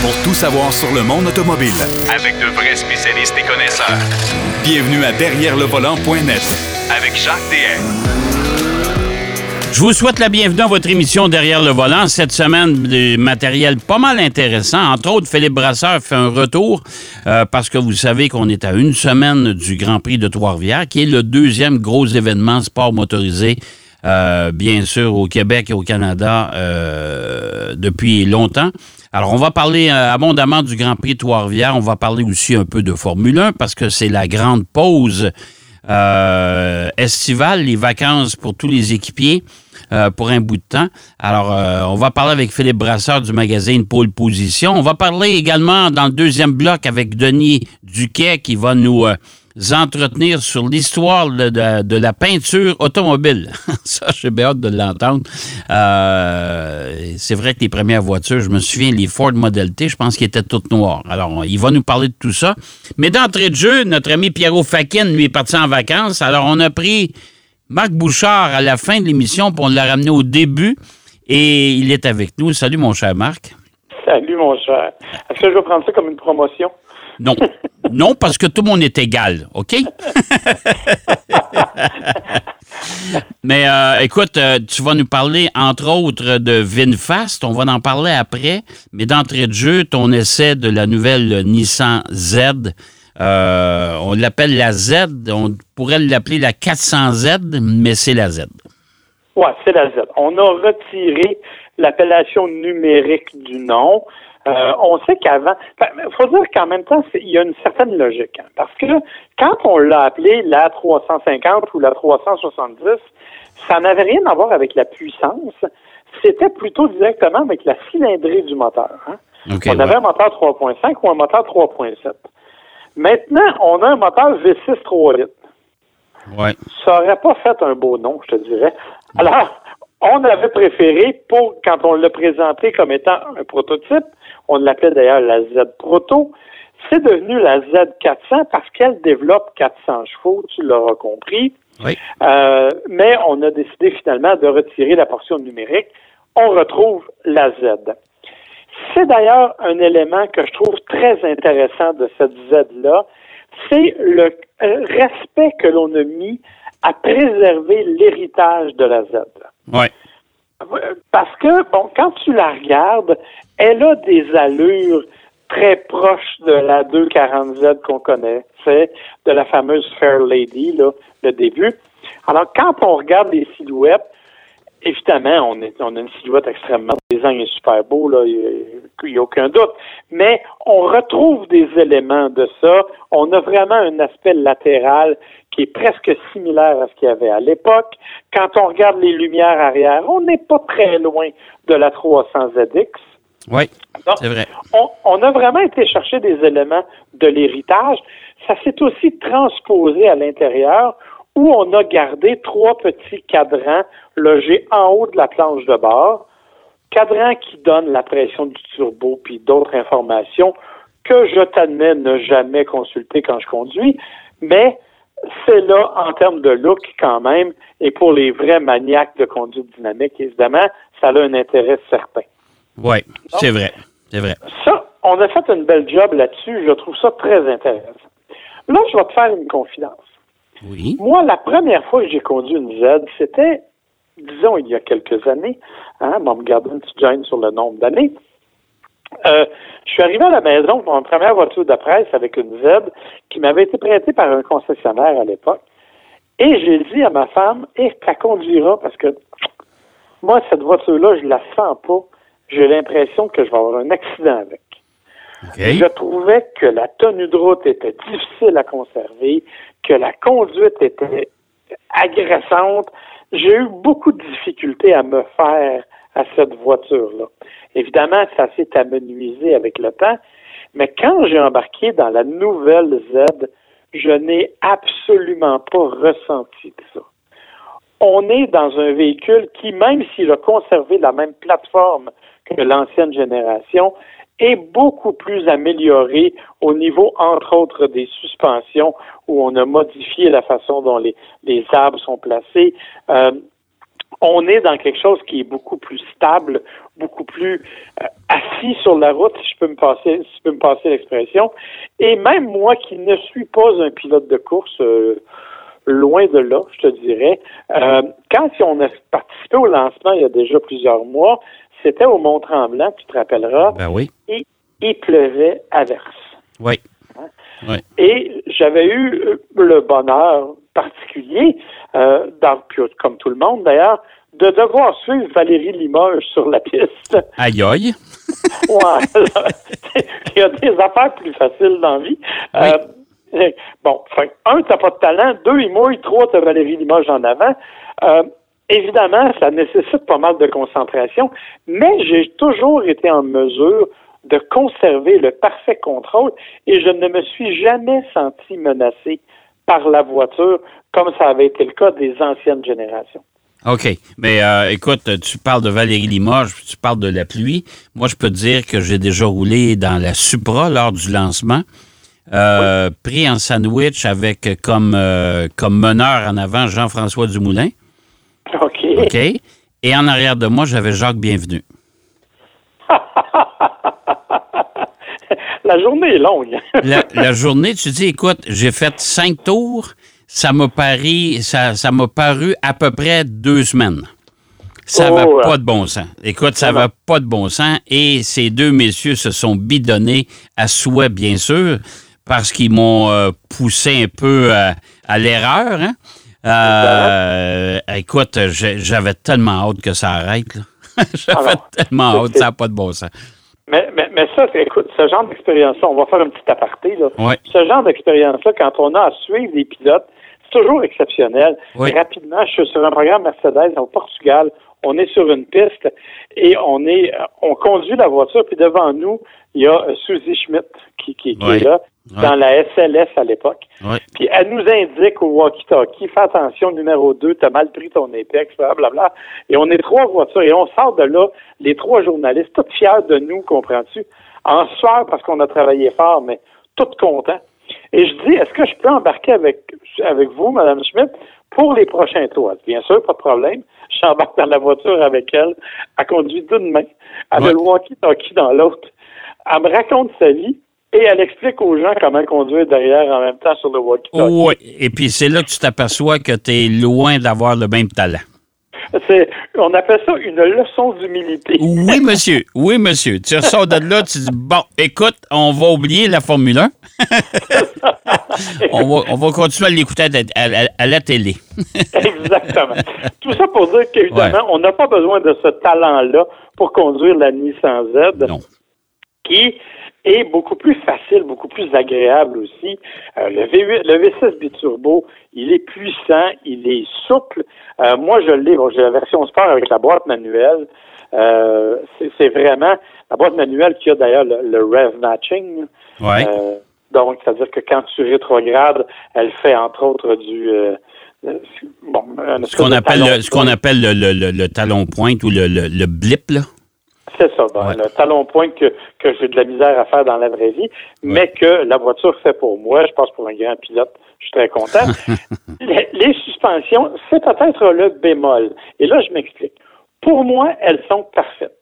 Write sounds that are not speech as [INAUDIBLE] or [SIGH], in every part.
pour tout savoir sur le monde automobile. Avec de vrais spécialistes et connaisseurs. Bienvenue à Derrière le volant.net Avec Jacques DM. Je vous souhaite la bienvenue dans votre émission Derrière le volant. Cette semaine, du matériel pas mal intéressant. Entre autres, Philippe Brasseur fait un retour euh, parce que vous savez qu'on est à une semaine du Grand Prix de Trois-Rivières, qui est le deuxième gros événement sport motorisé euh, bien sûr, au Québec et au Canada euh, depuis longtemps. Alors, on va parler euh, abondamment du Grand Prix Trois-Rivières. On va parler aussi un peu de Formule 1 parce que c'est la grande pause estivale, les vacances pour tous les équipiers. pour un bout de temps. Alors, on va parler avec Philippe Brasseur du magazine Pôle Position. On va parler également dans le deuxième bloc avec Denis Duquet qui va nous entretenir sur l'histoire de, la peinture automobile. [LAUGHS] Ça, j'ai bien hâte de l'entendre. Euh, c'est vrai que les premières voitures, je me souviens, les Ford Model T, je pense qu'ils étaient toutes noires. Alors, il va nous parler de tout ça. Mais d'entrée de jeu, notre ami Pierrot Fakin, lui, est parti en vacances. Alors, on a pris Marc Bouchard à la fin de l'émission, pour on l'a ramené au début. Et il est avec nous. Salut, mon cher Marc. Salut, mon cher. Est-ce que je vais prendre ça comme une promotion? Non. [LAUGHS] Non, parce que tout le monde est égal, OK? [LAUGHS] Mais euh, écoute, euh, tu vas nous parler, entre autres, de VinFast. On va en parler après. Mais d'entrée de jeu, ton essai de la nouvelle Nissan Z, euh, on l'appelle la Z. On pourrait l'appeler la 400Z, mais c'est la Z. Oui, c'est la Z. On a retiré l'appellation numérique du nom. Euh, on sait qu'avant, il faut dire qu'en même temps, il y a une certaine logique. Hein, parce que quand on l'a appelé la 350 ou la 370, ça n'avait rien à voir avec la puissance. C'était plutôt directement avec la cylindrée du moteur. Hein. on avait un moteur 3.5 ou un moteur 3.7. Maintenant, on a un moteur V6 3 litres. Ouais. Ça n'aurait pas fait un beau nom, je te dirais. Alors, on avait préféré, pour quand on l'a présenté comme étant un prototype, on l'appelait d'ailleurs la Z Proto, c'est devenu la Z400 parce qu'elle développe 400 chevaux, tu l'auras compris. Oui. Euh, mais on a décidé finalement de retirer la portion numérique. On retrouve la Z. C'est d'ailleurs un élément que je trouve très intéressant de cette Z-là, c'est le respect que l'on a mis à préserver l'héritage de la Z. Oui. Parce que, bon, quand tu la regardes, elle a des allures très proches de la 240Z qu'on connaît, c'est de la fameuse Fair Lady, là, le début. Alors, quand on regarde les silhouettes, évidemment, on, est, on a une silhouette extrêmement design est super beau, là, il n'y a, aucun doute. Mais on retrouve des éléments de ça. On a vraiment un aspect latéral qui est presque similaire à ce qu'il y avait à l'époque. Quand on regarde les lumières arrière, on n'est pas très loin de la 300ZX. Oui, c'est vrai. On, on, a vraiment été chercher des éléments de l'héritage. Ça s'est aussi transposé à l'intérieur où on a gardé trois petits cadrans logés en haut de la planche de bord. Cadrans qui donnent la pression du turbo puis d'autres informations que je t'admets ne jamais consulter quand je conduis, mais c'est là en termes de look quand même, et pour les vrais maniaques de conduite dynamique, évidemment, ça a un intérêt certain. Oui, c'est vrai. C'est vrai. Ça, on a fait une belle job là-dessus. Je trouve ça très intéressant. Là, je vais te faire une confidence. Oui. Moi, la première fois que j'ai conduit une Z, c'était, disons, il y a quelques années. Hein, on me garder une petite gêne sur le nombre d'années. Euh, je suis arrivé à la maison pour ma première voiture de presse avec une Z qui m'avait été prêtée par un concessionnaire à l'époque. Et j'ai dit à ma femme, et eh, tu conduiras parce que moi, cette voiture-là, je la sens pas. J'ai l'impression que je vais avoir un accident avec. Je trouvais que la tenue de route était difficile à conserver, que la conduite était agressante. J'ai eu beaucoup de difficultés à me faire à cette voiture-là. Évidemment, ça s'est amenuisé avec le temps, mais quand j'ai embarqué dans la nouvelle Z, je n'ai absolument pas ressenti ça. On est dans un véhicule qui, même s'il a conservé la même plateforme que l'ancienne génération, est beaucoup plus amélioré au niveau, entre autres, des suspensions, où on a modifié la façon dont les, les arbres sont placés. Euh, on est dans quelque chose qui est beaucoup plus stable, beaucoup plus euh, assis sur la route, si je peux me passer, si je peux me passer l'expression. Et même moi qui ne suis pas un pilote de course, euh, loin de là, je te dirais, quand on a participé au lancement il y a déjà plusieurs mois, c'était au Mont-Tremblant, tu te rappelleras. Ben oui. Et il pleuvait à verse. Oui. Oui. Et j'avais eu le bonheur particulier, euh, dans, comme tout le monde d'ailleurs, de devoir suivre Valérie Limoges sur la piste. Aïe aïe. [LAUGHS] ouais. Il y a des affaires plus faciles dans la vie. Euh, bon, un, t'as pas de talent. Deux, il mouille. Trois, t'as Valérie Limoges en avant. Euh, évidemment, ça nécessite pas mal de concentration, mais j'ai toujours été en mesure de conserver le parfait contrôle et je ne me suis jamais senti menacé par la voiture comme ça avait été le cas des anciennes générations. OK. Mais euh, écoute, tu parles de Valérie Limoges, tu parles de la pluie. Moi, je peux te dire que j'ai déjà roulé dans la Supra lors du lancement. Euh, pris en sandwich avec comme, euh, comme meneur en avant Jean-François Dumoulin. [LAUGHS] OK. OK. Et en arrière de moi, j'avais Jacques Bienvenu. [LAUGHS] la journée est longue. [LAUGHS] la, journée, tu dis, écoute, j'ai fait cinq tours, ça m'a paru, ça, ça m'a paru à peu près deux semaines. Ça va oh, pas de bon sens. Écoute, ça va pas de bon sens. Et ces deux messieurs se sont bidonnés à souhait, bien sûr, parce qu'ils m'ont euh, poussé un peu à, l'erreur. Hein. Euh, écoute, j'avais tellement hâte que ça arrête. [LAUGHS] j'avais tellement hâte, ça n'a pas de bon sens. Mais, mais, mais ça, écoute, ce genre d'expérience-là, on va faire un petit aparté. Là. Ce genre d'expérience-là, quand on a à suivre des pilotes, c'est toujours exceptionnel. Rapidement, je suis sur un programme Mercedes au Portugal. On est sur une piste et on est, on conduit la voiture, puis devant nous, il y a Suzy Schmidt qui, qui, qui est là dans la SLS à l'époque. Puis elle nous indique au walkie-talkie, fais attention, numéro 2, t'as mal pris ton épex, blablabla. Et on est trois voitures et on sort de là, les trois journalistes, tous fiers de nous, comprends-tu? En soir parce qu'on a travaillé fort, mais tous contents. Et je dis, est-ce que je peux embarquer avec, avec vous, Mme Schmidt, pour les prochains tours? Bien sûr, pas de problème. J'embarque dans la voiture avec elle. Elle conduit d'une main. Elle a le walkie-talkie dans l'autre. Elle me raconte sa vie. Et elle explique aux gens comment conduire derrière en même temps sur le walkie-talkie. Oui, et puis c'est là que tu t'aperçois que tu es loin d'avoir le même talent. on appelle ça une leçon d'humilité. Oui, [LAUGHS] monsieur. Oui, monsieur. Tu ressors de là, tu dis, bon, écoute, on va oublier la Formule 1. [LAUGHS] [LAUGHS] on, va, continuer à l'écouter à, la télé. [LAUGHS] Exactement. Tout ça pour dire qu'évidemment, on n'a pas besoin de ce talent-là pour conduire la Nissan Z. Non. Qui et beaucoup plus facile, beaucoup plus agréable aussi. Euh, le, V8, le V6 biturbo, il est puissant, il est souple. Euh, moi, je l'ai, j'ai la version sport avec la boîte manuelle. Euh, c'est vraiment la boîte manuelle qui a d'ailleurs le, rev matching. Ouais. Donc, c'est-à-dire que quand tu rétrogrades, elle fait entre autres du bon, ce qu'on appelle, le, ce qu'on appelle le, le, le, talon pointe ou le, le, blip, là. C'est ça, le talon point que, que j'ai de la misère à faire dans la vraie vie, mais que la voiture fait pour moi. Je pense pour un grand pilote, je suis très content. [LAUGHS] les, suspensions, c'est peut-être le bémol. Et là, je m'explique. Pour moi, elles sont parfaites.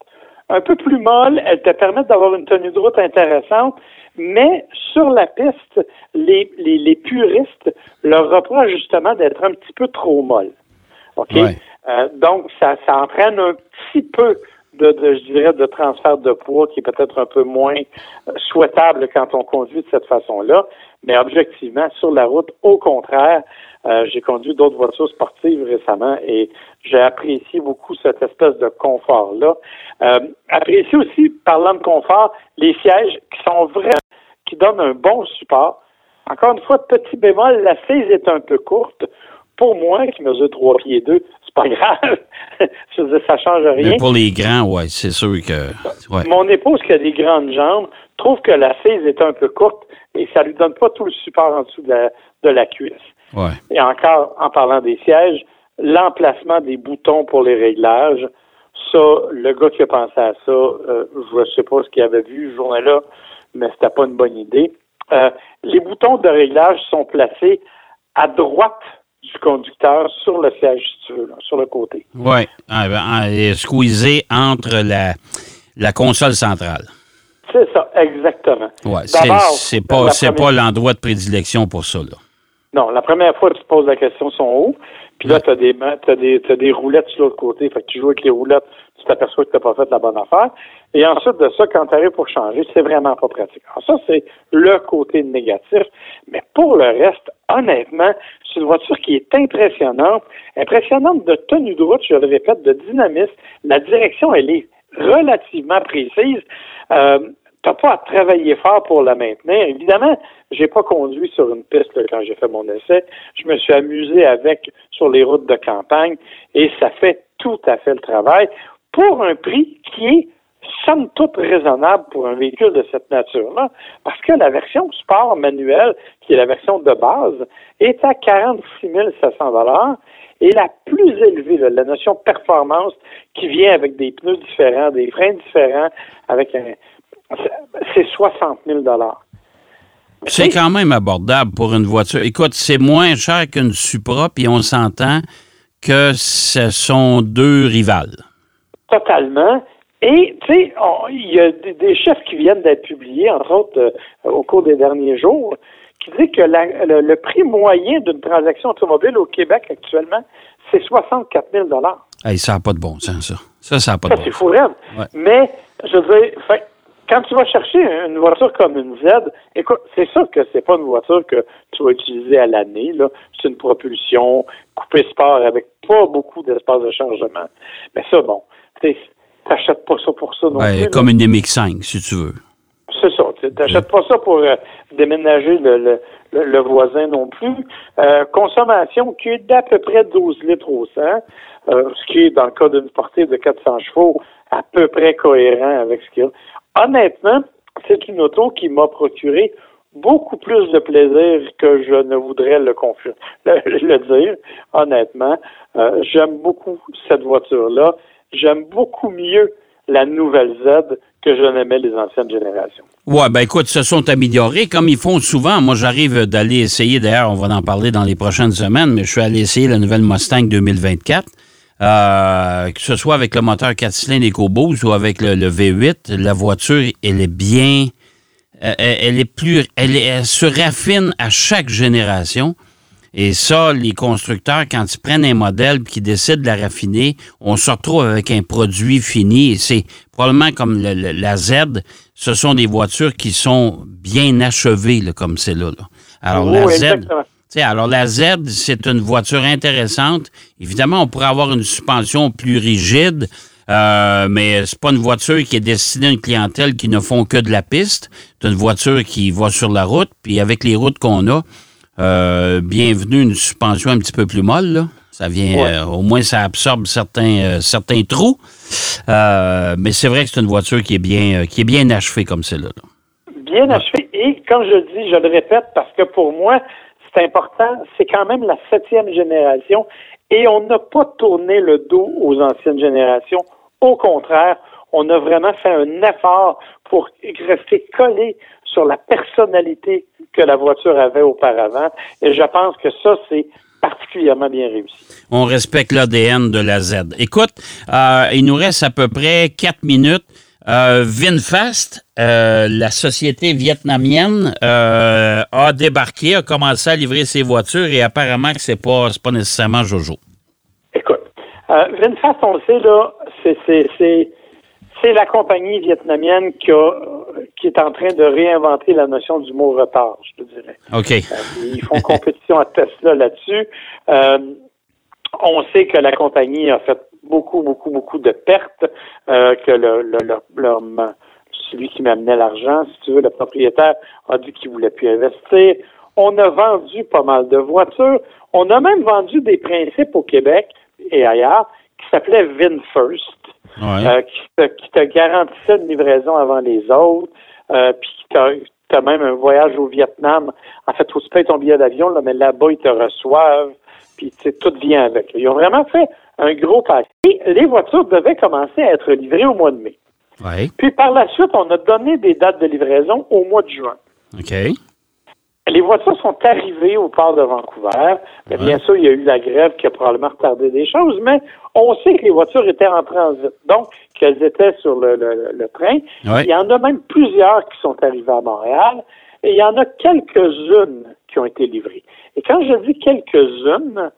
Un peu plus molles, elles te permettent d'avoir une tenue de route intéressante, mais sur la piste, les, les, les puristes leur reprochent justement d'être un petit peu trop molles. OK? Euh, donc, ça, ça entraîne un petit peu de, je dirais, de transfert de poids qui est peut-être un peu moins euh, souhaitable quand on conduit de cette façon-là. Mais objectivement, sur la route, au contraire, euh, j'ai conduit d'autres voitures sportives récemment et j'ai apprécié beaucoup cette espèce de confort-là. Euh, apprécié aussi, parlant de confort, les sièges qui sont vrais, qui donnent un bon support. Encore une fois, petit bémol, la saisie est un peu courte. Pour moi, qui mesure 3 pieds 2, pas grave. [LAUGHS] je veux ça change rien. Mais pour les grands, oui, c'est sûr que. Mon épouse, qui a des grandes jambes, trouve que la cise est un peu courte et ça lui donne pas tout le support en dessous de la, de la cuisse. Et encore, en parlant des sièges, l'emplacement des boutons pour les réglages, ça, le gars qui a pensé à ça, euh, je ne sais pas ce qu'il avait vu ce journée-là, mais c'était pas une bonne idée. Euh, les boutons de réglage sont placés à droite du conducteur sur le siège, si tu veux, là, sur le côté. Oui, ah, ben, ah, et squeezé entre la, la console centrale. C'est ça, exactement. D'abord, c'est c'est pas, la c'est première- pas l'endroit de prédilection pour ça. Là. Non, la première fois, tu te poses la question, sont hauts. Puis là, tu as des, ma- t'as des, roulettes sur l'autre côté. Fait que tu joues avec les roulettes, t'aperçois que tu n'as pas fait la bonne affaire. Et ensuite de ça, quand tu arrives pour changer, c'est vraiment pas pratique. Alors ça, c'est le côté négatif. Mais pour le reste, honnêtement, c'est une voiture qui est impressionnante. Impressionnante de tenue de route, je le répète, de dynamisme. La direction, elle est relativement précise. Euh, t'as pas à travailler fort pour la maintenir. Évidemment, j'ai pas conduit sur une piste quand j'ai fait mon essai. Je me suis amusé avec sur les routes de campagne et ça fait tout à fait le travail pour un prix qui est somme toute raisonnable pour un véhicule de cette nature-là, parce que la version sport manuel, qui est la version de base, est à 46 700 dollars et la plus élevée, la notion performance, qui vient avec des pneus différents, des freins différents, avec un, c'est 60 000 dollars. C'est quand même abordable pour une voiture. Écoute, c'est moins cher qu'une Supra, puis on s'entend que ce sont deux rivales. Totalement. Et, tu sais, il y a des, des chiffres qui viennent d'être publiés, entre autres, euh, au cours des derniers jours, qui disent que la- le, le prix moyen d'une transaction automobile au Québec actuellement, c'est 64 000 Hey, ça n'a pas de bon sens, ça. Ça, ça n'a pas Ça, de c'est bon fou sens. raide. Ouais. Mais, je veux dire, quand tu vas chercher une voiture comme une Z, écoute, c'est sûr que c'est pas une voiture que tu vas utiliser à l'année, là. C'est une propulsion coupée sport avec pas beaucoup d'espace de chargement. Mais ça, bon, t'achètes pas ça pour ça non Ouais, plus. là. comme une MX-5, si tu veux. C'est ça. Tu n'achètes pas ça pour euh, déménager le, le, le- le voisin non plus. Euh, consommation qui est d'à peu près 12 litres au 100, euh, ce qui est, dans le cas d'une portée de 400 chevaux, à peu près cohérent avec ce qu'il y a. Honnêtement, c'est une auto qui m'a procuré beaucoup plus de plaisir que je ne voudrais le, [LAUGHS] le, le dire, honnêtement. Euh, J'aime beaucoup cette voiture-là. J'aime beaucoup mieux la nouvelle Z que je n'aimais les anciennes générations. Ouais, ben écoute, se sont améliorés comme ils font souvent. Moi, j'arrive d'aller essayer, d'ailleurs, on va en parler dans les prochaines semaines, mais je suis allé essayer la nouvelle Mustang 2024. Euh, que ce soit avec le moteur 4 cylindres EcoBoost ou avec le, le V8, la voiture, elle est bien. euh, Elle, est plus. Elle, elle se raffine à chaque génération. Et ça, les constructeurs, quand ils prennent un modèle et qu'ils décident de la raffiner, on se retrouve avec un produit fini. Et c'est probablement comme le- le- la Z, ce sont des voitures qui sont bien achevées, là, comme c'est là, là. Alors, la Oui, Z, exactement. alors la Z, c'est une voiture intéressante. Évidemment, on pourrait avoir une suspension plus rigide, euh, mais c'est pas une voiture qui est destinée à une clientèle qui ne font que de la piste. C'est une voiture qui va sur la route, puis avec les routes qu'on a, euh, bienvenue une suspension un petit peu plus molle. Là. Ça vient, Ouais. euh, au moins, ça absorbe certains, euh, certains trous. Mais c'est vrai que c'est une voiture qui est bien, qui est bien achevée comme celle-là. là. Bien achevé. Et comme je le dis, je le répète parce que pour moi, c'est important, c'est quand même la septième génération et on n'a pas tourné le dos aux anciennes générations. Au contraire, on a vraiment fait un effort pour rester collé sur la personnalité que la voiture avait auparavant. Et je pense que ça, c'est particulièrement bien réussi. On respecte l'ADN de la Z. Écoute, euh, il nous reste à peu près quatre minutes. Euh, Vinfast, euh, la société vietnamienne, a débarqué, a commencé à livrer ses voitures et apparemment que c'est pas, c'est pas nécessairement Jojo. Écoute, VinFast, on le sait, là, c'est la compagnie vietnamienne qui, a, qui est en train de réinventer la notion du mot retard, je te dirais. OK. Euh, Ils font compétition à Tesla là-dessus. Euh, on sait que la compagnie a fait beaucoup, beaucoup, beaucoup de pertes, euh, que le, le, le- le- celui qui m'amenait l'argent, si tu veux, le propriétaire a dit qu'il voulait plus investir. On a vendu pas mal de voitures. On a même vendu des principes au Québec et ailleurs qui s'appelaient VinFirst, Ouais. euh, qui, te, qui te garantissait une livraison avant les autres, euh, puis tu as, même un voyage au Vietnam. En fait, faut que tu payes ton billet d'avion, là, mais là-bas, ils te reçoivent, puis tout vient avec. Ils ont vraiment fait un gros paquet. Et les voitures devaient commencer à être livrées au mois de mai. Ouais. Puis par la suite, on a donné des dates de livraison au mois de juin. OK. Les voitures sont arrivées au port de Vancouver. Mais bien sûr, il y a eu la grève qui a probablement retardé des choses, mais on sait que les voitures étaient en transit, donc qu'elles étaient sur le, le- le train. Ouais. Il y en a même plusieurs qui sont arrivées à Montréal, et il y en a quelques-unes qui ont été livrées. Et quand je dis quelques-unes,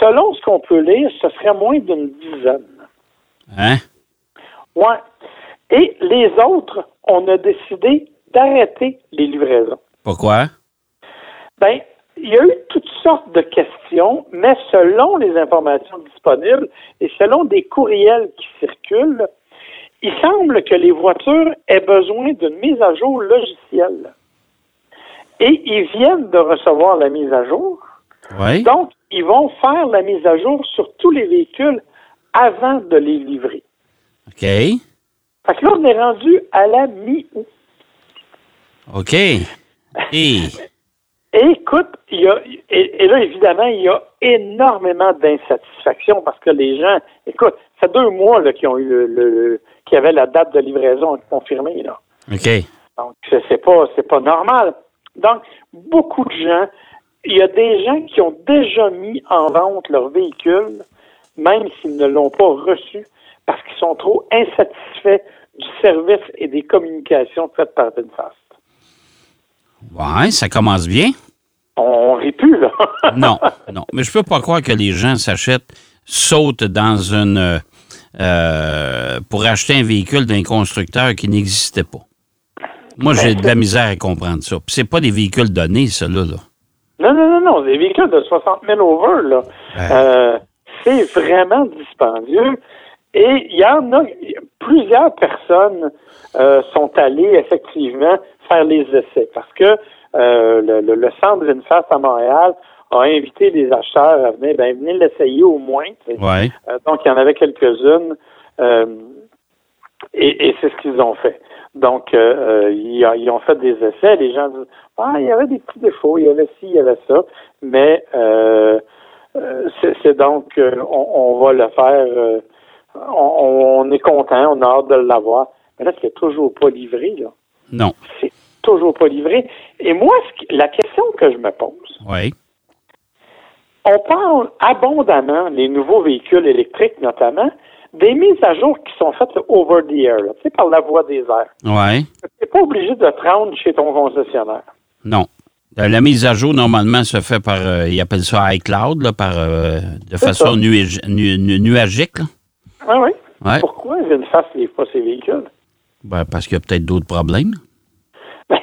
selon ce qu'on peut lire, ce serait moins d'une dizaine. Hein? Ouais. Et les autres, on a décidé d'arrêter les livraisons. Pourquoi? Ben, il y a eu toutes sortes de questions, mais selon les informations disponibles et selon des courriels qui circulent, il semble que les voitures aient besoin d'une mise à jour logicielle. Et ils viennent de recevoir la mise à jour. Oui. Donc, ils vont faire la mise à jour sur tous les véhicules avant de les livrer. OK. Fait que là, on est rendu à la mi-août. OK. Et, Et écoute, il y a, et, et là, évidemment, il y a énormément d'insatisfaction parce que les gens, écoute, ça fait deux mois là, qu'ils ont eu le, y avait la date de livraison confirmée. Là. OK. Donc, c'est c'est pas, c'est pas normal. Donc, beaucoup de gens, il y a des gens qui ont déjà mis en vente leur véhicule, même s'ils ne l'ont pas reçu, parce qu'ils sont trop insatisfaits du service et des communications faites par VinFast. Ouais, ça commence bien. On rit plus, là. [LAUGHS] Non, non. Mais je peux pas croire que les gens s'achètent, sautent dans une. euh, euh, pour acheter un véhicule d'un constructeur qui n'existait pas. Moi, j'ai de la misère à comprendre ça. Puis c'est pas des véhicules donnés, ça, là. là. Non, non, non, non. Des véhicules de 60 000 over, là. Euh, c'est vraiment dispendieux. Et il y en a, plusieurs personnes euh, sont allées effectivement faire les essais parce que euh, le, le, le centre VinFast à Montréal a invité les acheteurs à venir, ben venez l'essayer au moins. Ouais. Euh, donc, il y en avait quelques-unes. euh, et et c'est ce qu'ils ont fait. Donc, euh, ils, ils ont fait des essais. Les gens disent Ah, il y avait des petits défauts, il y avait ci, il y avait ça. Mais c'est c'est donc, on, on va le faire. On, on est content, on a hâte de l'avoir. Mais là, c'est toujours pas livré. Là. Non. C'est toujours pas livré. Et moi, la question que je me pose, Oui. on parle abondamment, les nouveaux véhicules électriques notamment, des mises à jour qui sont faites over the air, là, tu sais, par la voie des airs. Oui. Tu n'es pas obligé de te rendre chez ton concessionnaire. Non. Euh, La mise à jour, normalement, se fait par, euh, ils appellent ça iCloud, là, par, euh, de façon ça. nuage- nu- nu- nuagique. là. Oui, oui. Ouais. Pourquoi VinFast ne livre pas ses véhicules? Ben, parce qu'il y a peut-être d'autres problèmes. Ben,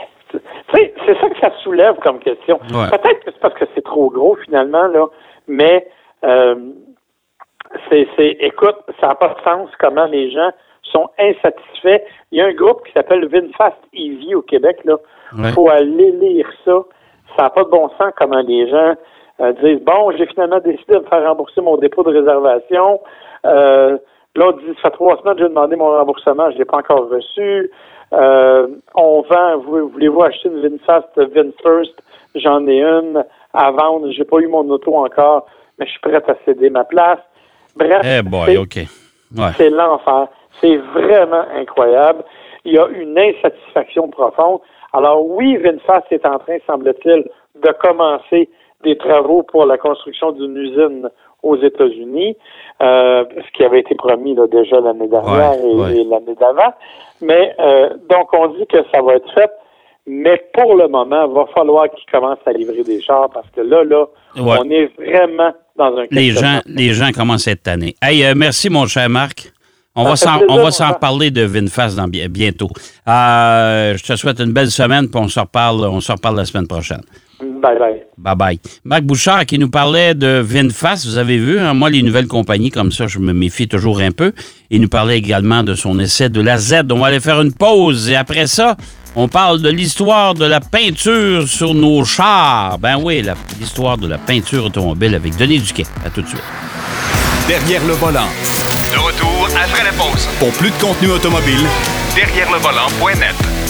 c'est ça que ça soulève comme question. Ouais. Peut-être que c'est parce que c'est trop gros finalement, là, mais euh, c'est, écoute, ça n'a pas de sens comment les gens sont insatisfaits. Il y a un groupe qui s'appelle VinFast EV au Québec, là. Ouais. faut aller lire ça. Ça n'a pas de bon sens comment les gens euh, disent Bon, j'ai finalement décidé de me faire rembourser mon dépôt de réservation. Euh, L'autre dit Ça fait trois semaines que j'ai demandé mon remboursement, je ne l'ai pas encore reçu. Euh, on vend, vous- voulez-vous acheter une VinFast VinFirst? J'en ai une à vendre. J'ai pas eu mon auto encore, mais je suis prête à céder ma place. Bref, Eh boy, c'est- OK. Ouais. c'est l'enfer. C'est vraiment incroyable. Il y a une insatisfaction profonde. Alors oui, VinFast est en train, semble-t-il, de commencer des travaux pour la construction d'une usine aux États-Unis, euh, ce qui avait été promis là, déjà l'année dernière Ouais, et, ouais. et l'année d'avant. Mais euh, donc on dit que ça va être fait, mais pour le moment, il va falloir qu'ils commencent à livrer des chars parce que là, là, Ouais. on est vraiment dans un Les gens, les gens commencent à être tannés. Hey, euh, merci, mon cher Marc. On va s'en, on va s'en reparler de VinFast dans, bientôt. Je te souhaite une belle semaine, puis on se reparle, on se reparle la semaine prochaine. Bye bye. Bye bye. Marc Bouchard qui nous parlait de VinFast, vous avez vu, hein, moi, les nouvelles compagnies comme ça, je me méfie toujours un peu. Il nous parlait également de son essai de la Z. On va aller faire une pause et après ça, on parle de l'histoire de la peinture sur nos chars. Ben oui, l'histoire de la peinture automobile avec Denis Duquet. À tout de suite. Derrière le volant. De retour après la pause. Pour plus de contenu automobile, Derrière le volant.net.